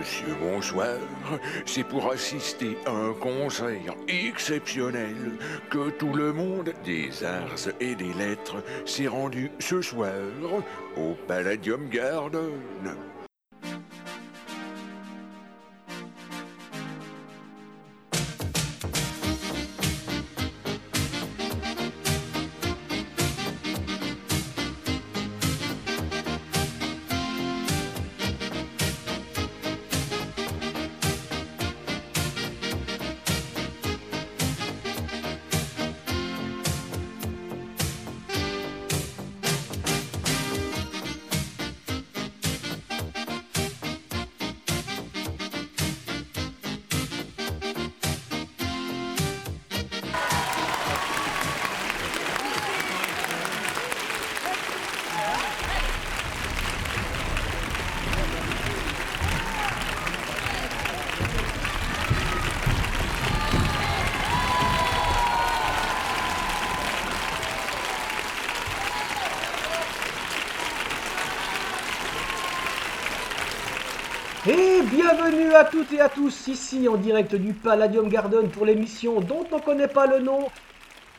Monsieur, bonsoir. C'est pour assister à un concert exceptionnel que tout le monde des arts et des lettres s'est rendu ce soir au Palladium Garden. Toutes et à tous ici en direct du Palladium Garden pour l'émission dont on ne connaît pas le nom.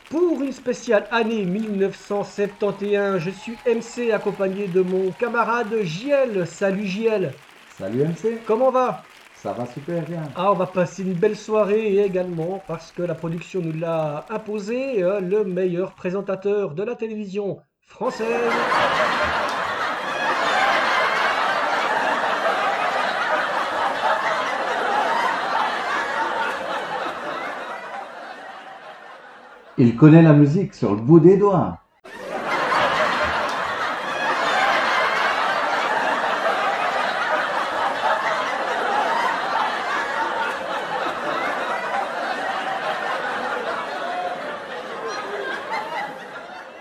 Pour une spéciale année 1971, je suis MC accompagné de mon camarade JL. Salut JL, Salut MC, comment va? Ça va super bien. Ah, on va passer une belle soirée et également parce que la production nous l'a imposé, euh, le meilleur présentateur de la télévision française. Il connaît la musique sur le bout des doigts.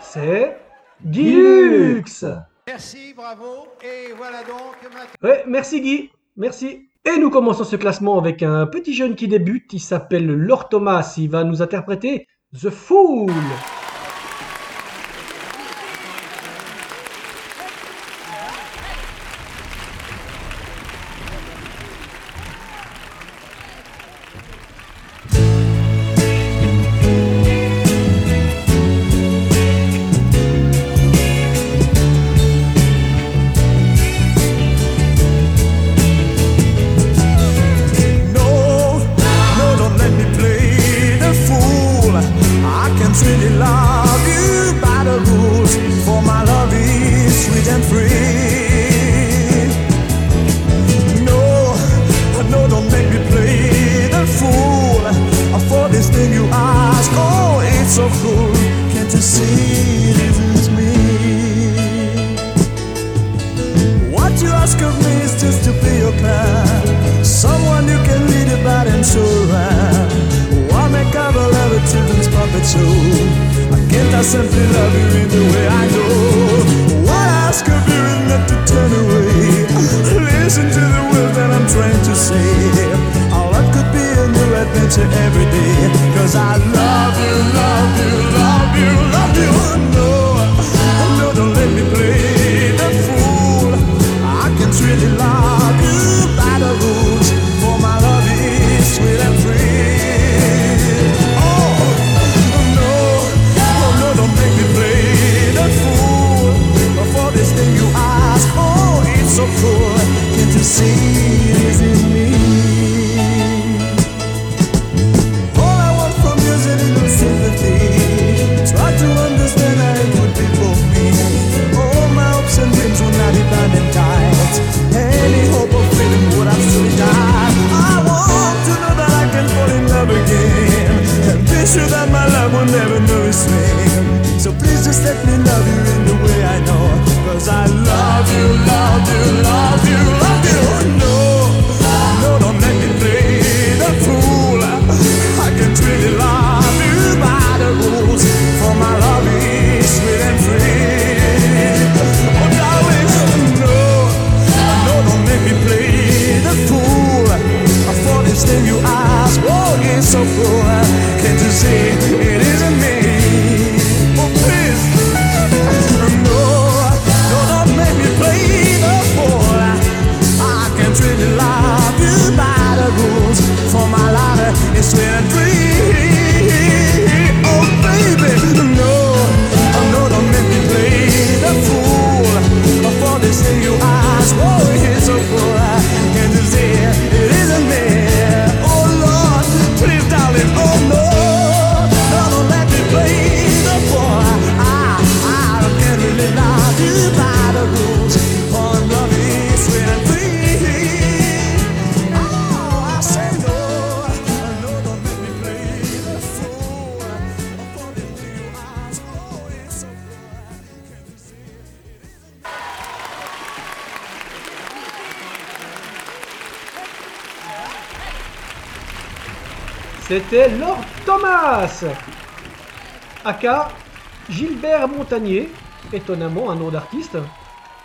C'est Guy Lux. Merci, bravo. Et voilà donc. Ouais, merci Guy, merci. Et nous commençons ce classement avec un petit jeune qui débute, il s'appelle Laure Thomas, il va nous interpréter The Fool. Will never know name. So please just let me love you in the way I know. Cause I love you, love you, love you, love you. No, no, don't let me play the fool. I can really love you by the rules. For my love is sweet and free. Oh, darling, no, no, don't make me play the fool. For this thing you ask, oh, it's so cool. Can't you see C'était Lord Thomas Aka Gilbert Montagnier, étonnamment un nom d'artiste.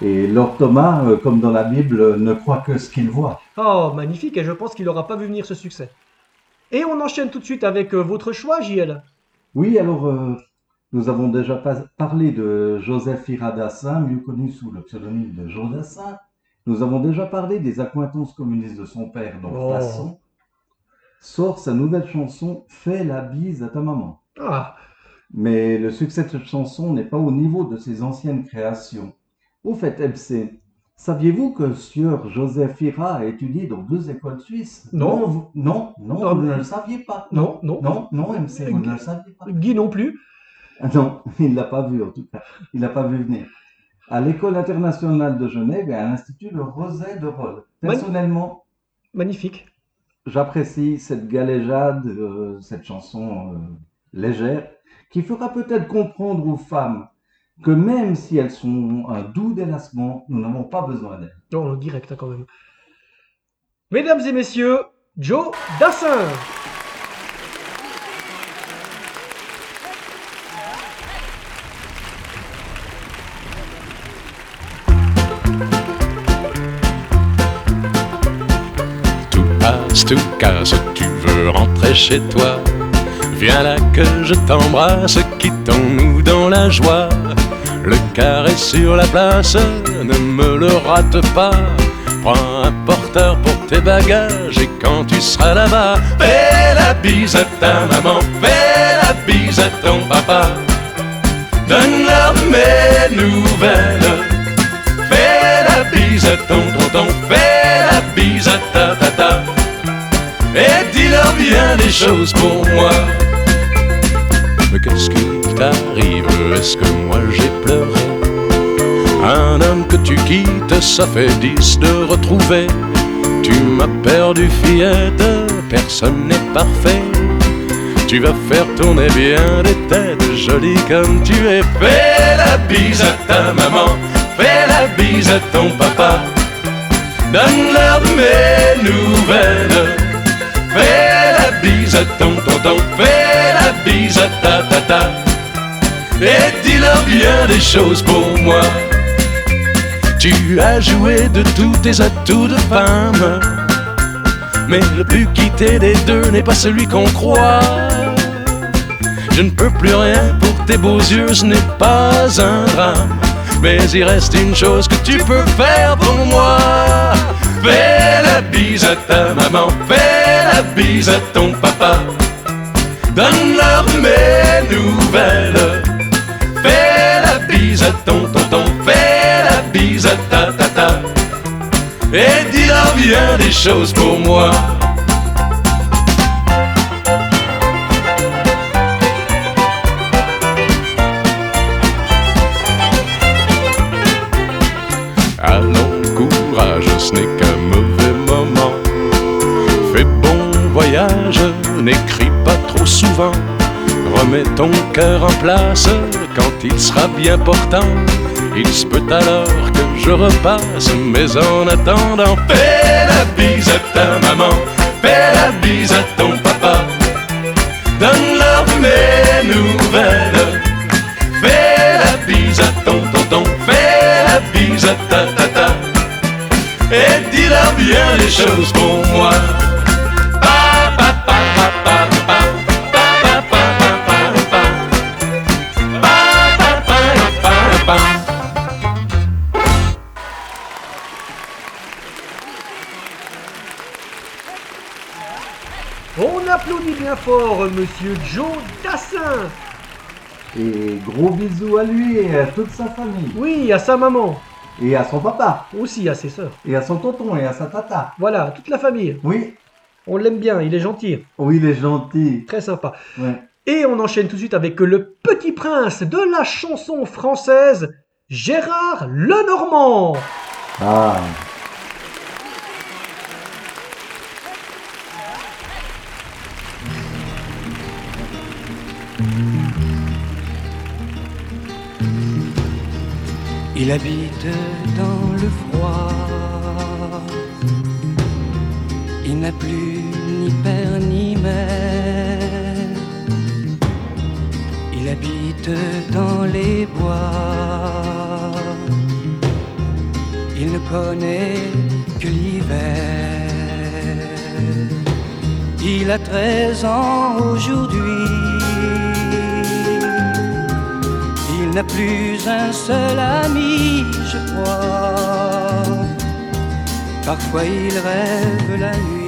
Et Lord Thomas, euh, comme dans la Bible, ne croit que ce qu'il voit. Oh, magnifique, et je pense qu'il n'aura pas vu venir ce succès. Et on enchaîne tout de suite avec euh, votre choix, JL. Oui, alors euh, nous avons déjà parlé de Joseph Iradassin, mieux connu sous le pseudonyme de Jodassin. Nous avons déjà parlé des accointances communistes de son père, donc Oh. Sort sa nouvelle chanson Fais la bise à ta maman. Ah, Mais le succès de cette chanson n'est pas au niveau de ses anciennes créations. Au fait, MC, saviez-vous que Sieur Joseph Ira a étudié dans deux écoles suisses? Non. vous- non, non, Non. vous ne le saviez pas. non, non. Non, non, MC, vous ne le saviez pas. Guy non plus. Ah Non, il ne l'a pas vu en tout cas. Il l'a pas vu venir. À l'école internationale de Genève et à l'Institut de Roset de Rolle. Personnellement, Magnifique. J'apprécie cette galéjade, euh, cette chanson euh, légère, qui fera peut-être comprendre aux femmes que même si elles sont un doux délassement, nous n'avons pas besoin d'elles. Non, direct hein, quand même. Mesdames et messieurs, Joe Dassin. Casse, tu veux rentrer chez toi. Viens là que je t'embrasse, quittons-nous dans la joie. Le carré sur la place, ne me le rate pas. Prends un porteur pour tes bagages et quand tu seras là-bas, fais la bise à ta maman, fais la bise à ton papa. Donne-leur mes nouvelles. Fais la bise à ton tonton, fais la bise à ta tata. Et dis-leur bien des choses pour moi. Mais qu'est-ce qui t'arrive? Est-ce que moi j'ai pleuré? Un homme que tu quittes, ça fait dix de retrouver. Tu m'as perdu fillette, personne n'est parfait. Tu vas faire tourner bien des têtes jolies comme tu es. Fais la bise à ta maman, fais la bise à ton papa. Donne-leur mes nouvelles. Fais la bise à ton tonton, fais la bise à ta tata. Et dis-leur bien des choses pour moi. Tu as joué de tous tes atouts de femme. Mais le plus quitté des deux n'est pas celui qu'on croit. Je ne peux plus rien pour tes beaux yeux, ce n'est pas un drame. Mais il reste une chose que tu peux faire pour moi. Fais la bise à ta maman, fais la bise à ton papa. Donne-leur mes nouvelles. Fais la bise à ton tonton, fais la bise à ta tata. Et dis-leur bien des choses pour moi. N'écris pas trop souvent. Remets ton cœur en place quand il sera bien portant. Il se peut alors que je repasse, mais en attendant, fais la bise à ta maman, fais la bise à ton papa. Donne-leur mes nouvelles. Fais la bise à ton tonton, fais la bise à ta tata. Et dis-leur bien les choses pour moi. Fort Monsieur Joe Dassin. Et gros bisous à lui et à toute sa famille. Oui, à sa maman. Et à son papa. Aussi à ses sœurs. Et à son tonton et à sa tata. Voilà, toute la famille. Oui. On l'aime bien, il est gentil. Oui, il est gentil. Très sympa. Ouais. Et on enchaîne tout de suite avec le petit prince de la chanson française, Gérard Lenormand. Ah. Il habite dans le froid. Il n'a plus ni père ni mère. Il habite dans les bois. Il ne connaît que l'hiver. Il a 13 ans aujourd'hui. N'a plus un seul ami, je crois. Parfois il rêve la nuit.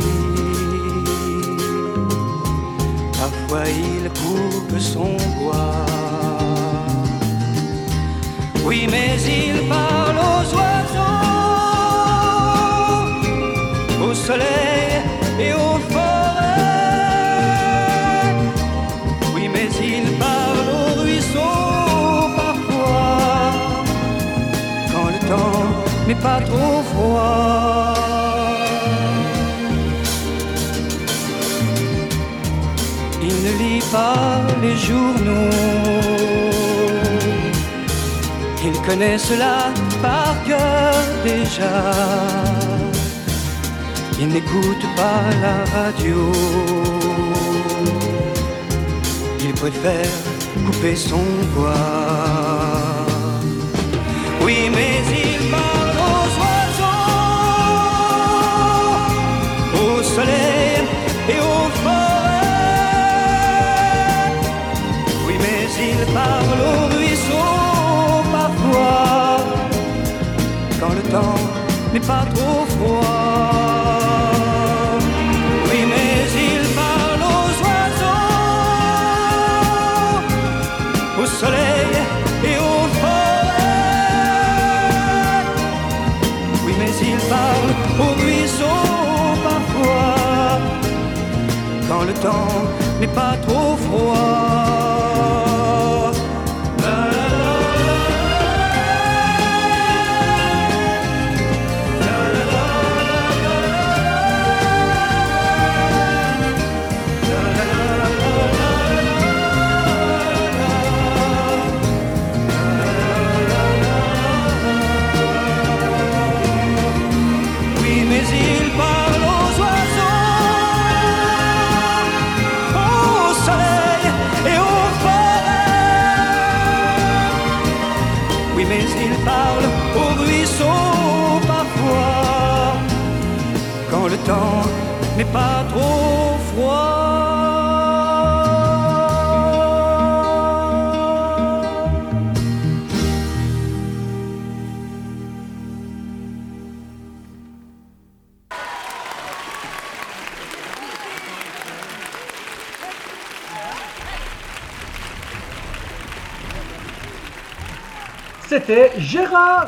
Parfois il coupe son bois. Oui, mais il parle aux oiseaux, au soleil Il connaît cela par cœur déjà. Il n'écoute pas la radio. Il préfère couper son bois. Oui, mais il parle aux oiseaux, au soleil et aux forêts. Oui, mais il parle aux pas trop froid. Oui, mais il parle aux oiseaux, au soleil et aux forêts. Oui, mais il parle aux ruisseaux parfois, quand le temps n'est pas trop froid.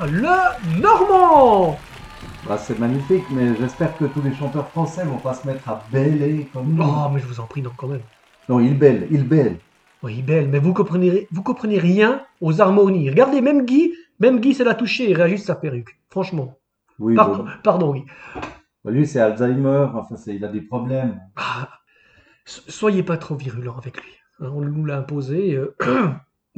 Le Normand. Bah, c'est magnifique, mais j'espère que tous les chanteurs français vont pas se mettre à bêler comme nous. Oh, mais je vous en prie, non, quand même. Non, ils bêlent, ils bêlent. Oui, belle, mais vous comprenez, vous comprenez rien aux harmonies. Regardez, même Guy, même Guy, ça l'a touché, il réagit sa perruque. Franchement. Oui, Pardon, bon. pardon, Guy. Bah, lui, c'est Alzheimer, enfin, c'est- il a des problèmes. Ah, so- soyez pas trop virulent avec lui. Hein, on nous l'a imposé. euh,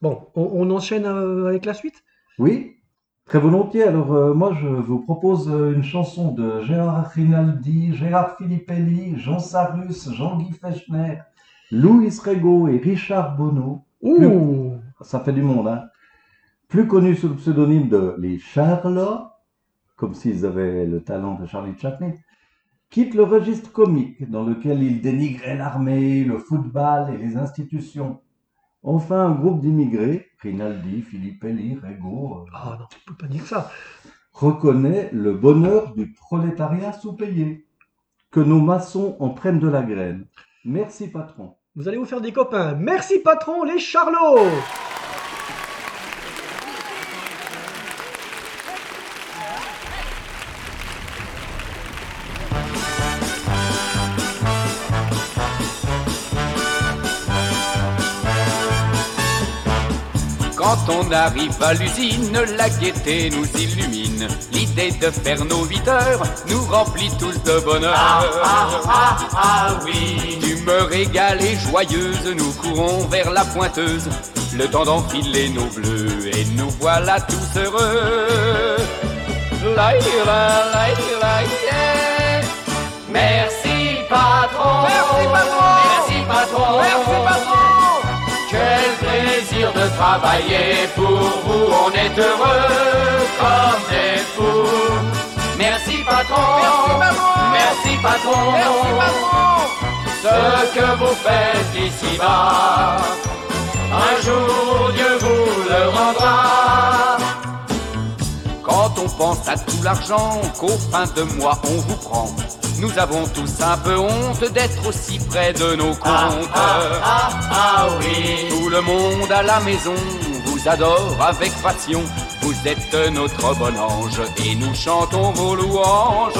bon, on, on enchaîne euh, avec la suite? Oui, très volontiers. Alors, euh, moi, je vous propose euh, une chanson de Gérard Rinaldi, Gérard Filippelli, Jean Sarus, Jean-Guy Fechner, Louis Rego et Richard Bonneau. Ouh Ça fait du monde, hein. Plus connus sous le pseudonyme de Les Charlots, comme s'ils avaient le talent de Charlie Chaplin, quittent le registre comique dans lequel ils dénigraient l'armée, le football et les institutions. Enfin, un groupe d'immigrés, Rinaldi, Filippelli, Rego, euh, Ah non, tu peux pas dire ça. reconnaît le bonheur du prolétariat sous-payé. que nos maçons en prennent de la graine. Merci patron. Vous allez vous faire des copains. Merci patron, les charlots on arrive à l'usine, la gaieté nous illumine. L'idée de faire nos 8 heures nous remplit tous de bonheur. Ah, ah, ah, ah, oui. D'humeur égale et joyeuse, nous courons vers la pointeuse. Le temps d'enfiler nos bleus et nous voilà tous heureux. Laïla, laïla, yeah. Merci patron. Merci patron. Merci patron. Merci patron. De travailler. Pour vous, on est heureux comme des fous. Merci patron, merci patron, merci patron, ce que vous faites ici-bas, un jour Dieu vous le rendra. On pense à tout l'argent qu'au fin de mois on vous prend, nous avons tous un peu honte d'être aussi près de nos comptes. Ah, ah, ah, oui. Tout le monde à la maison vous adore avec passion. Vous êtes notre bon ange et nous chantons vos louanges.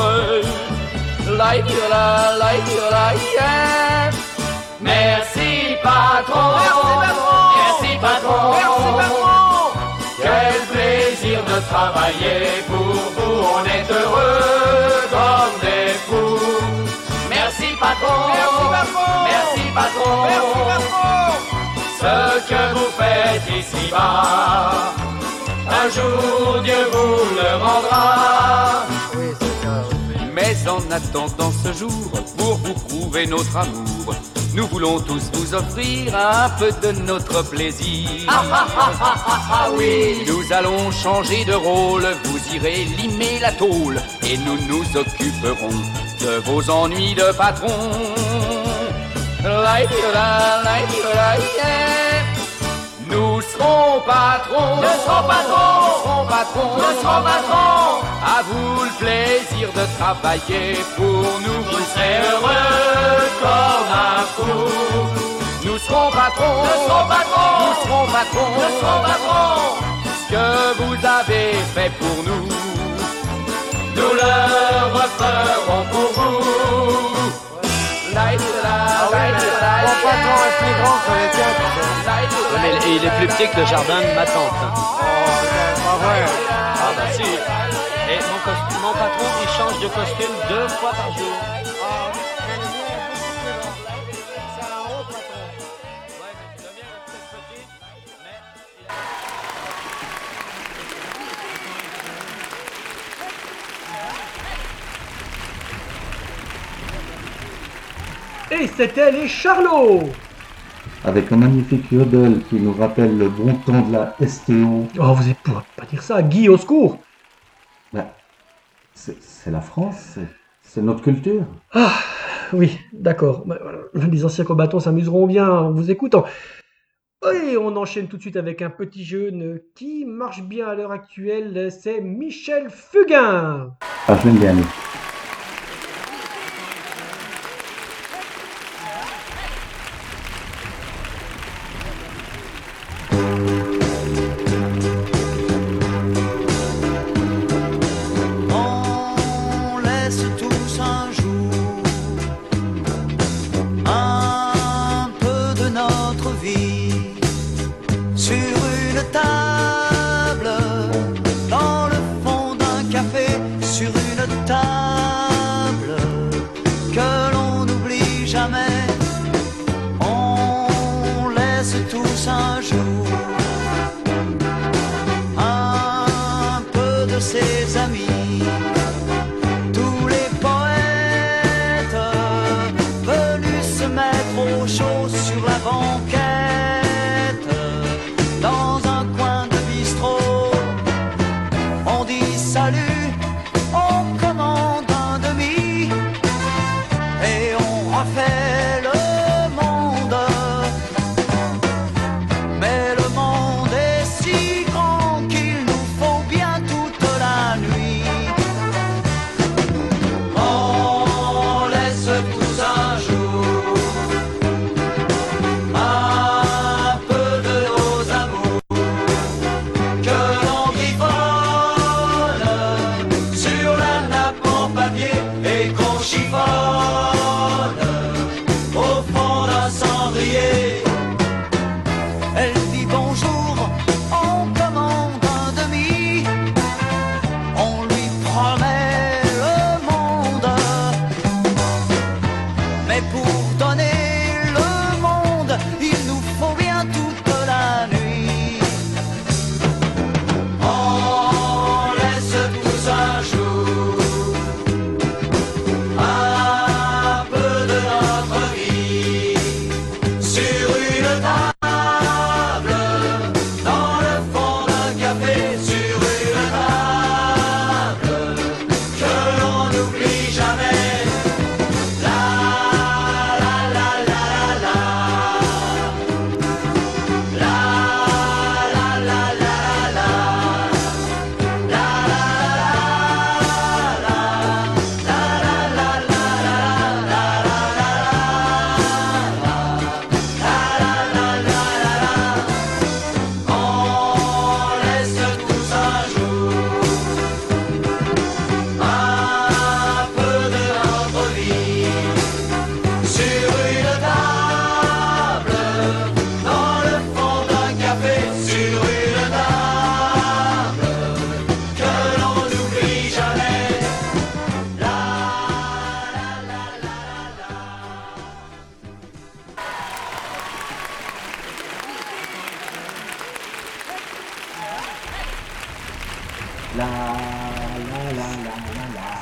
Merci patron. Patron, merci patron, Ce que vous faites ici-bas, un jour Dieu vous le rendra. Mais en attendant ce jour, pour vous prouver notre amour, nous voulons tous vous offrir un peu de notre plaisir. Ah, ah, ah, ah, oui. Nous allons changer de rôle, vous irez limer la tôle et nous nous occuperons de vos ennuis de patron. Nous serons patrons, nous serons patrons, nous serons patrons, nous serons patrons. À vous le plaisir de travailler pour nous, vous serez heureux comme un fou. Nous serons patrons, nous serons patrons, nous serons patrons, nous serons patrons. Ce que vous avez fait pour nous, nous le referons pour vous. Mais il est plus petit que le jardin de ma tante. Ah bah si. Et mon, mon patron, il change de costume deux fois par jour. Et c'était les charlots Avec un magnifique yodel qui nous rappelle le bon temps de la STO. Oh, vous ne pouvez pas dire ça, Guy, au secours Bah, c'est la France, c'est- notre culture. Ah, oui, d'accord. Bah. Les anciens combattants s'amuseront bien en vous écoutant. Et on enchaîne tout de suite avec un petit jeune qui marche bien à l'heure actuelle, c'est Michel Fugain. Ah, je bien,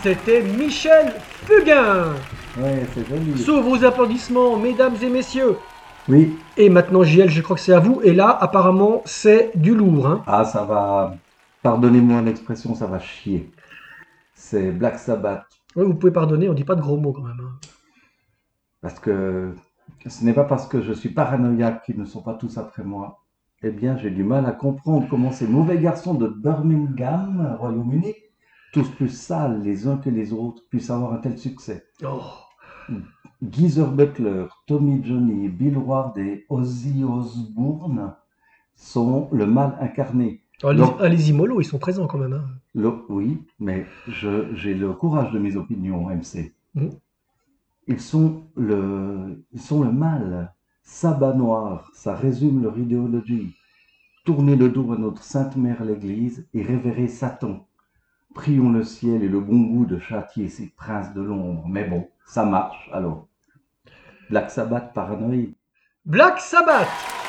C'était Michel Fugain. Ouais, c'est joli. Sous vos applaudissements, mesdames et messieurs. Oui. Et maintenant, JL, je crois que c'est à vous. Et là, apparemment, c'est du lourd. Hein. Ah, ça va. Pardonnez-moi l'expression, ça va chier. C'est Black Sabbath. Oui, vous pouvez pardonner, on dit pas de gros mots quand même. hein. Parce que ce n'est pas parce que je suis paranoïaque qu'ils ne sont pas tous après moi. Eh bien, j'ai du mal à comprendre comment ces mauvais garçons de Birmingham, Royaume-Uni, tous plus sales les uns que les autres, puissent avoir un tel succès. Oh. Geezer Butler, Tommy Johnny, Bill Ward et Ozzy Osbourne sont le mal incarné. Oh, les, ah, les Imolo, ils sont présents quand même. hein. Le- oui, mais j'ai le courage de mes opinions, MC. Mhm. Ils sont le, ils sont le mal. Sabbat noir, ça résume leur idéologie. Tourner le dos à notre Sainte Mère l'Église et révérer Satan. Prions le ciel et le bon goût de châtier ces princes de l'ombre. Mais bon, ça marche alors. Black Sabbath paranoïde. Black Sabbath.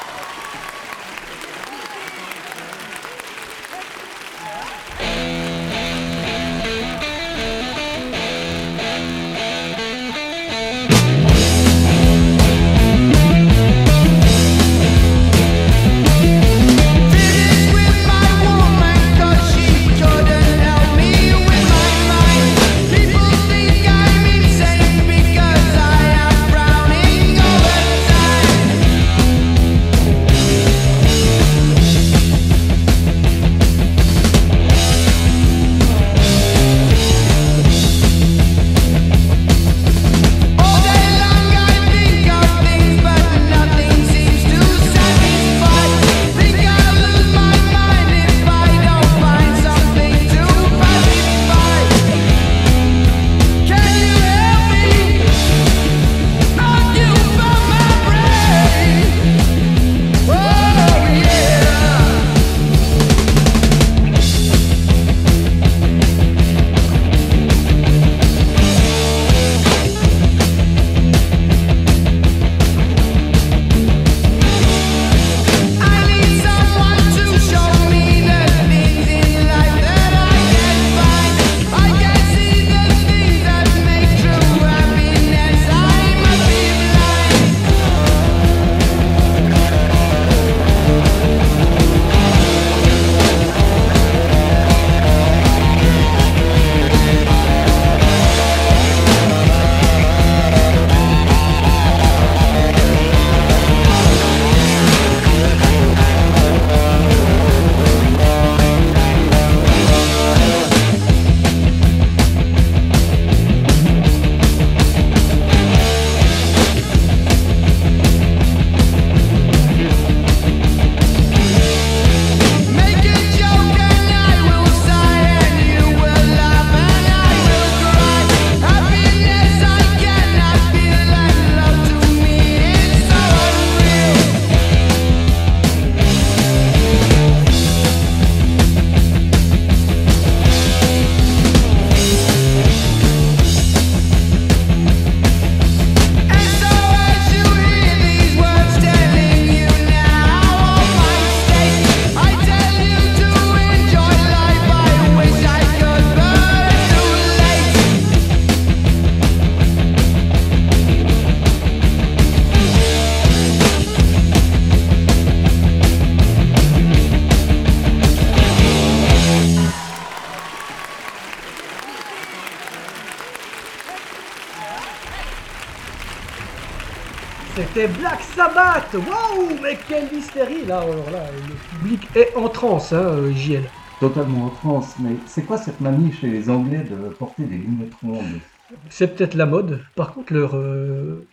C'était Black Sabbath Waouh Mais quelle hystérie Là, alors là, le public est en transe, hein, JL. Totalement en France, mais c'est quoi cette manie chez les Anglais de porter des lunettes rondes? C'est peut-être la mode. Par contre, leur euh,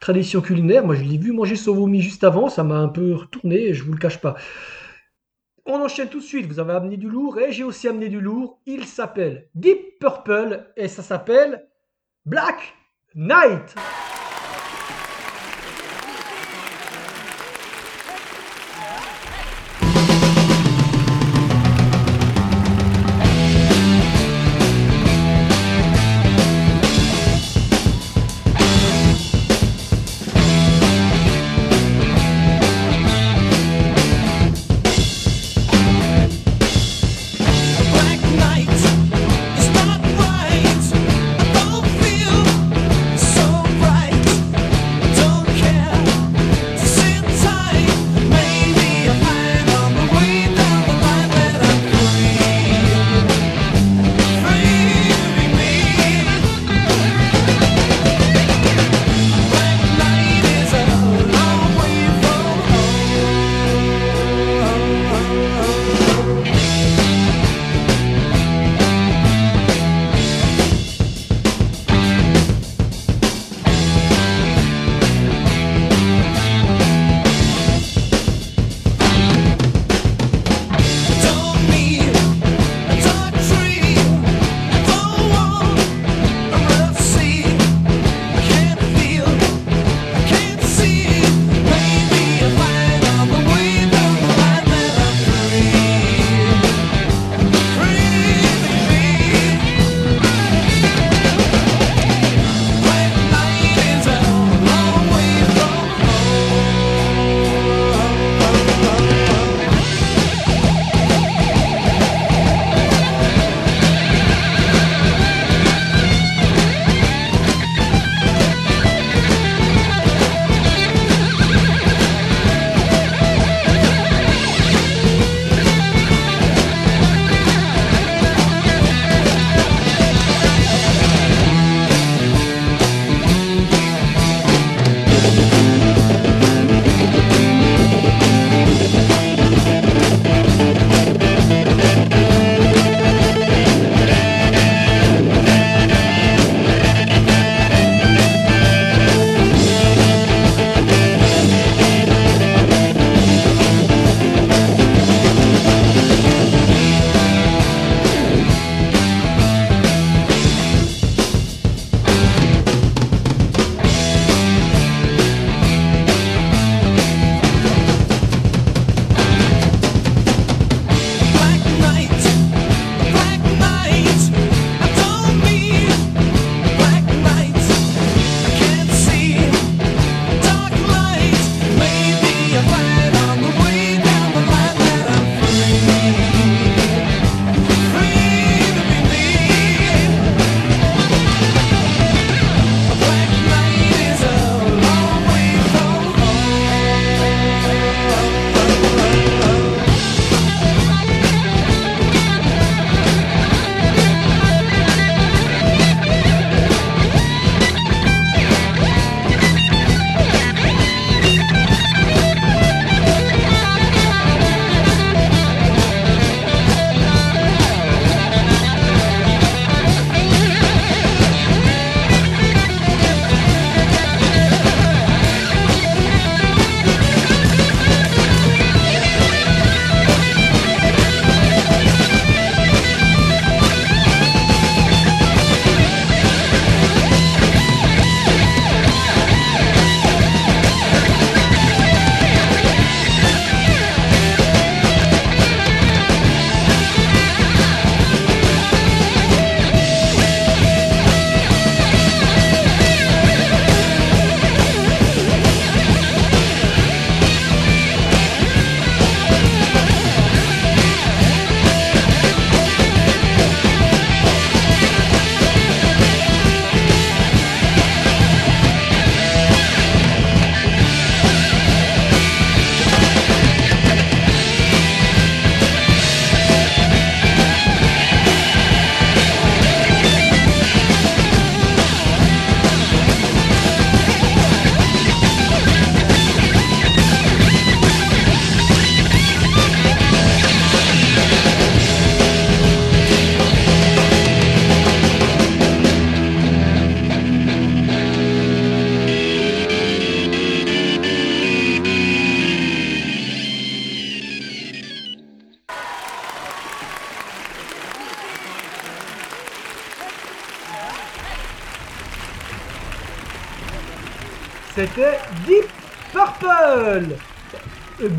tradition culinaire, moi je l'ai vu manger Sovomi juste avant, ça m'a un peu retourné, je vous le cache pas. On enchaîne tout de suite, vous avez amené du lourd et j'ai aussi amené du lourd. Il s'appelle Deep Purple et ça s'appelle Black Knight.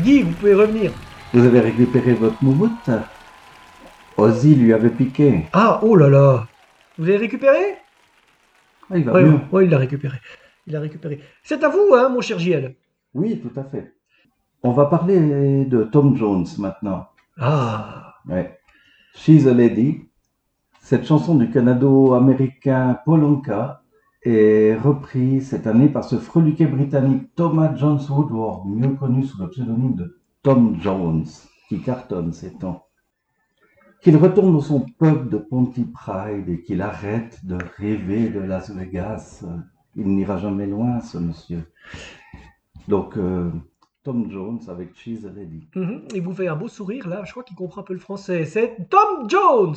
Guy, vous pouvez revenir. Vous avez récupéré votre moumoute Ozzy lui avait piqué. Ah, oh là là. Vous avez récupéré? Ah, il va Oui, mieux. il l'a récupéré. Il l'a récupéré. C'est à vous, hein, mon cher JL. Oui, tout à fait. On va parler de Tom Jones maintenant. Ah, Ouais. She's a Lady. Cette chanson du Canado-américain Paul Anka est reprise cette année par ce freluquet britannique Thomas Jones Woodward, mieux connu sous le pseudonyme de Tom Jones, qui cartonne ces temps. Qu'il retourne dans son pub de Pontypride et qu'il arrête de rêver de Las Vegas. Il n'ira jamais loin, ce monsieur. Donc, euh, Tom Jones avec She's a Lady. mhm, il vous fait un beau sourire là. Je crois qu'il comprend un peu le français. C'est Tom Jones.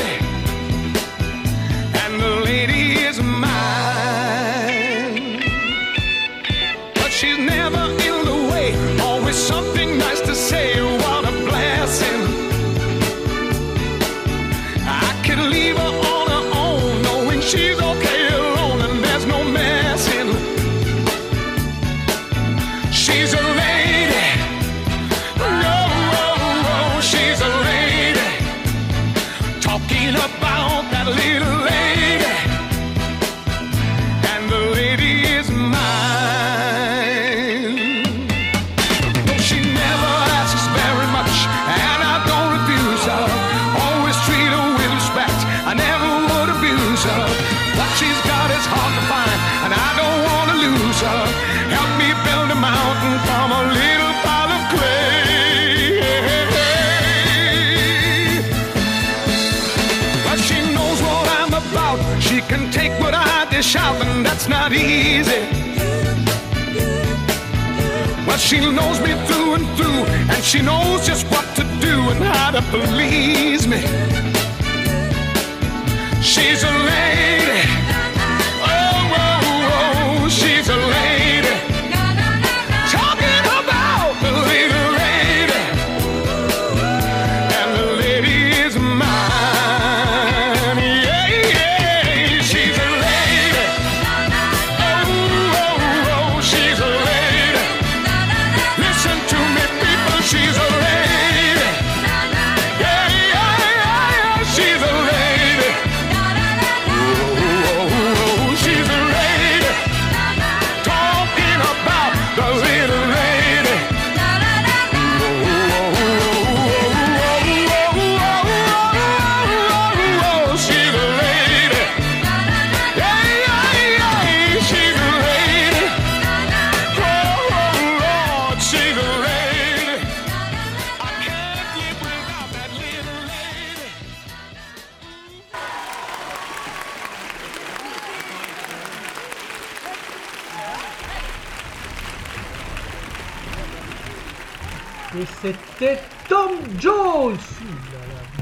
Not easy. Well, she knows me through and through, and she knows just what to do and how to please me. She's a lady.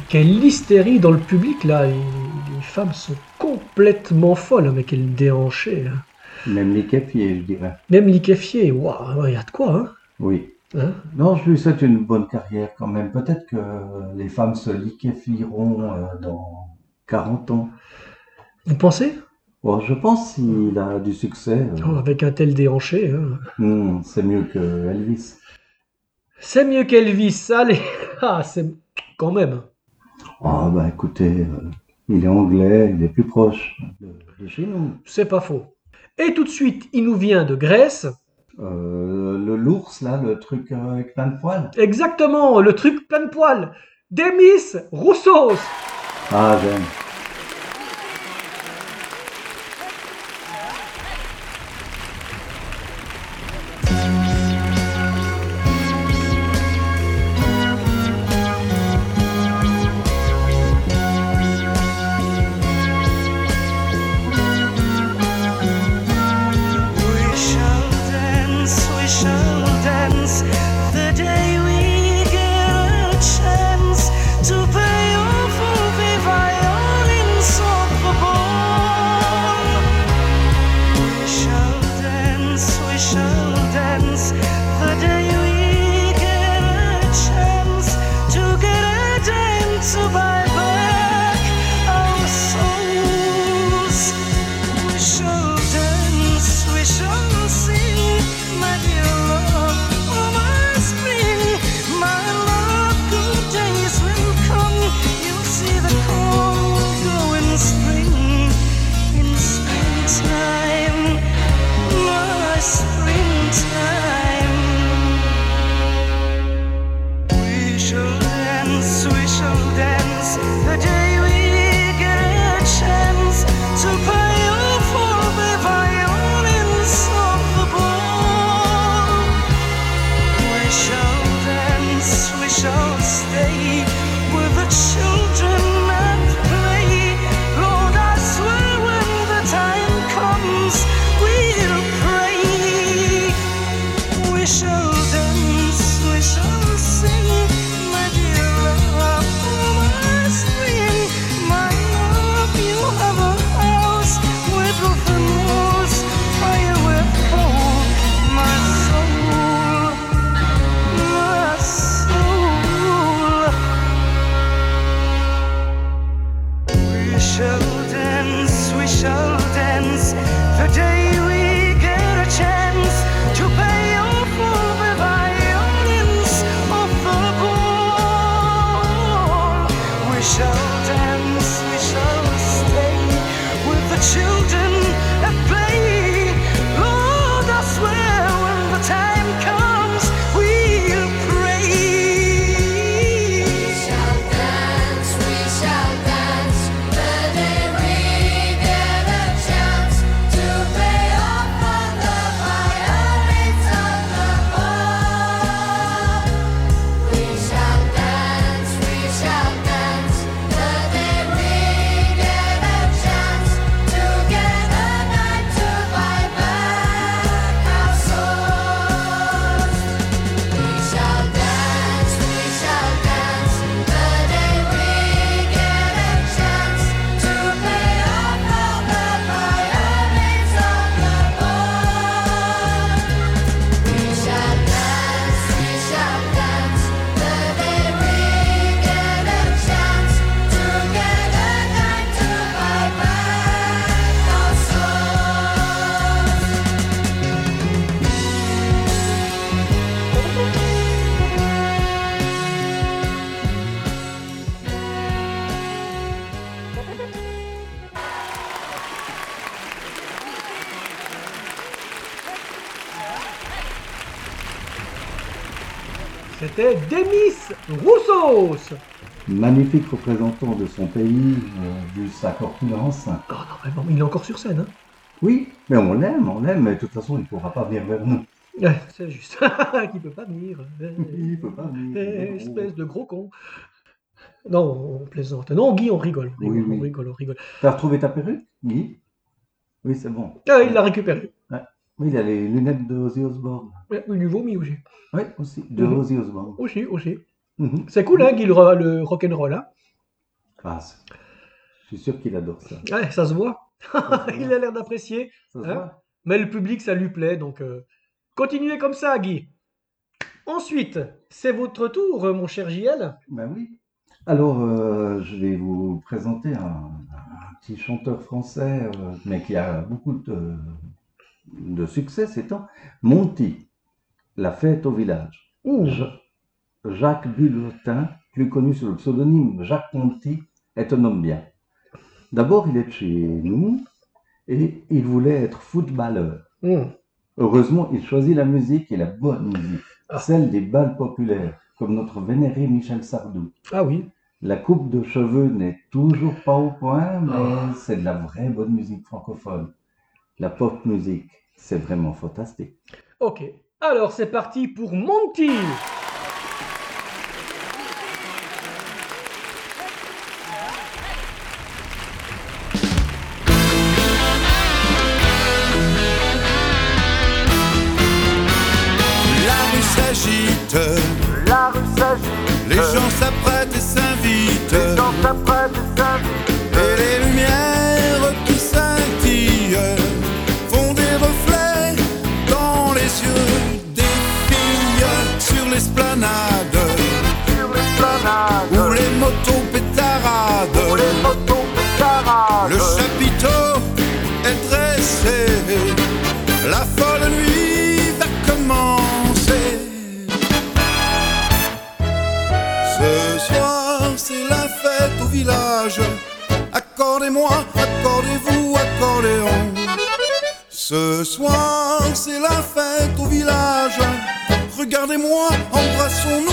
Quelle hystérie dans le public là. Les, les femmes sont complètement folles avec elle déhanchée. hein. Même liquéfié, je dirais. Même liquéfiée. Waouh, il y a de quoi. Hein Oui. Hein Non, je lui souhaite une bonne carrière quand même. Peut-être que les femmes se liquéfieront euh, dans 40 ans. Vous pensez? Bon, je pense s'il a du succès, euh, Oh, Avec un tel déhanché. hein. hmm, c'est mieux que Elvis. C'est mieux qu'Elvis. Allez. Ah, c'est quand même. Ah bah écoutez, euh, il est anglais, il est plus proche de, chez nous. C'est pas faux. Et tout de suite, il nous vient de Grèce. Euh, le l'ours là, le truc euh, avec plein de poils. Exactement, le truc plein de poils. Demis Roussos. Ah j'aime. Magnifique représentant de son pays, euh, vu sa corpulence. Oh non, mais bon, il est encore sur scène. Hein. Oui, mais on l'aime, on l'aime, mais de toute façon, il ne pourra pas venir vers nous. Ouais, c'est juste. Qui peut pas venir. Il peut pas venir. Eh, espèce de gros con. Non, on plaisante. Non, Guy, on rigole. On Oui, rigole, oui. on rigole, on rigole. T'as retrouvé ta perruque, Guy? Oui, c'est bon. Ah, il l'a récupéré. Oui, il a les lunettes de Ozzy Osbourne. Ouais, Il lui vomit aussi. Oui, aussi, de Mhm. Ozzy Osbourne. Aussi, aussi. Mhm. C'est cool, hein, Guy, le, ro- le rock'n'roll. Hein. Ah, je suis sûr qu'il adore ça. Ouais, ça se voit. il a l'air d'apprécier. Hein. Mais le public, ça lui plaît, donc euh, continuez comme ça, Guy. Ensuite, c'est votre tour, mon cher JL. Ben oui. Alors, euh, je vais vous présenter un, un petit chanteur français, euh, mais qui a beaucoup de, de succès ces temps. Monty, La fête au village. Ouh. Ja- Jacques Bulletin, plus connu sous le pseudonyme Jacques Monty, est un homme bien. D'abord, il est chez nous et il voulait être footballeur. Hmm. Heureusement, il choisit la musique et la bonne musique, Ah. celle des balles populaires, comme notre vénéré Michel Sardou. Ah oui. La coupe de cheveux n'est toujours pas au point, mais Ah. c'est de la vraie bonne musique francophone. La pop musique, c'est vraiment fantastique. Ok. Alors, c'est parti pour Monty. Regardez-moi, embrassons-nous,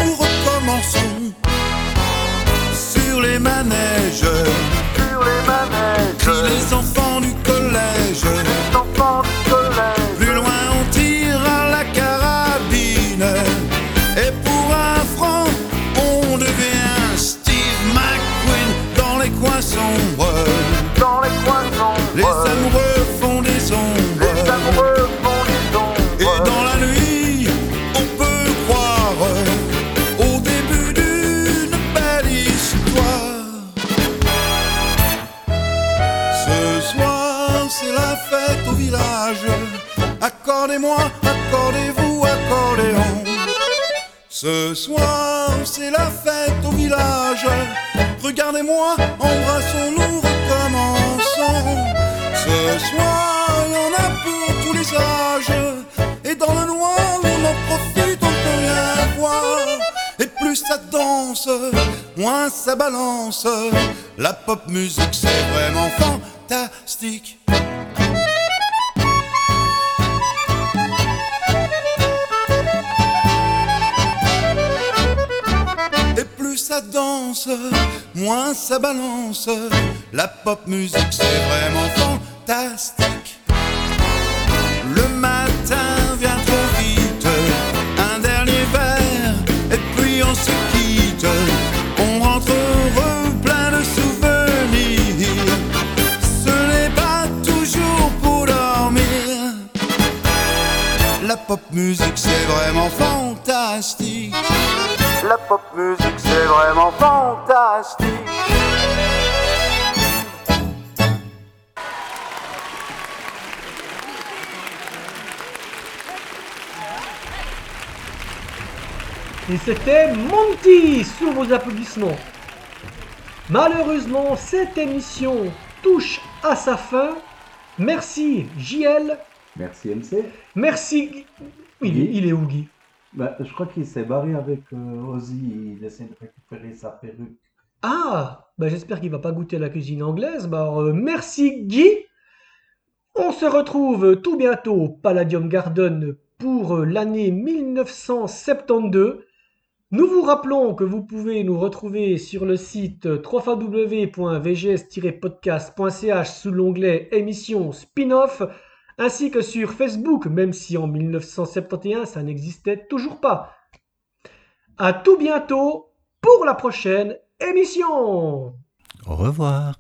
Regardez-moi, embrassons-nous, recommençons. Ce soir, il y en a pour tous les âges. Et dans le noir, on en profite, on peut rien voir. Et plus ça danse, moins ça balance. La pop musique, c'est vraiment fantastique. Danse, moins ça balance. La pop musique, c'est vraiment fantastique. Le matin vient trop vite, un dernier verre, et puis on se quitte. On rentre heureux, plein de souvenirs. Ce n'est pas toujours pour dormir. La pop musique, c'est vraiment fantastique. La pop musique, c'est vraiment fantastique. Et c'était Monty sous vos applaudissements. Malheureusement, cette émission touche à sa fin. Merci JL. Merci MC. Merci. Il, est- Guy. il est où Guy? Bah, je crois qu'il s'est barré avec euh, Ozzy, il essaie de récupérer sa perruque. Ah, bah j'espère qu'il va pas goûter la cuisine anglaise. Bah, euh, merci Guy. On se retrouve tout bientôt au Palladium Garden pour euh, l'année 1972. Nous vous rappelons que vous pouvez nous retrouver sur le site www.vgs-podcast.ch sous l'onglet émissions spin-off, ainsi que sur Facebook, même si en 1971 ça n'existait toujours pas. À tout bientôt pour la prochaine émission. Au revoir.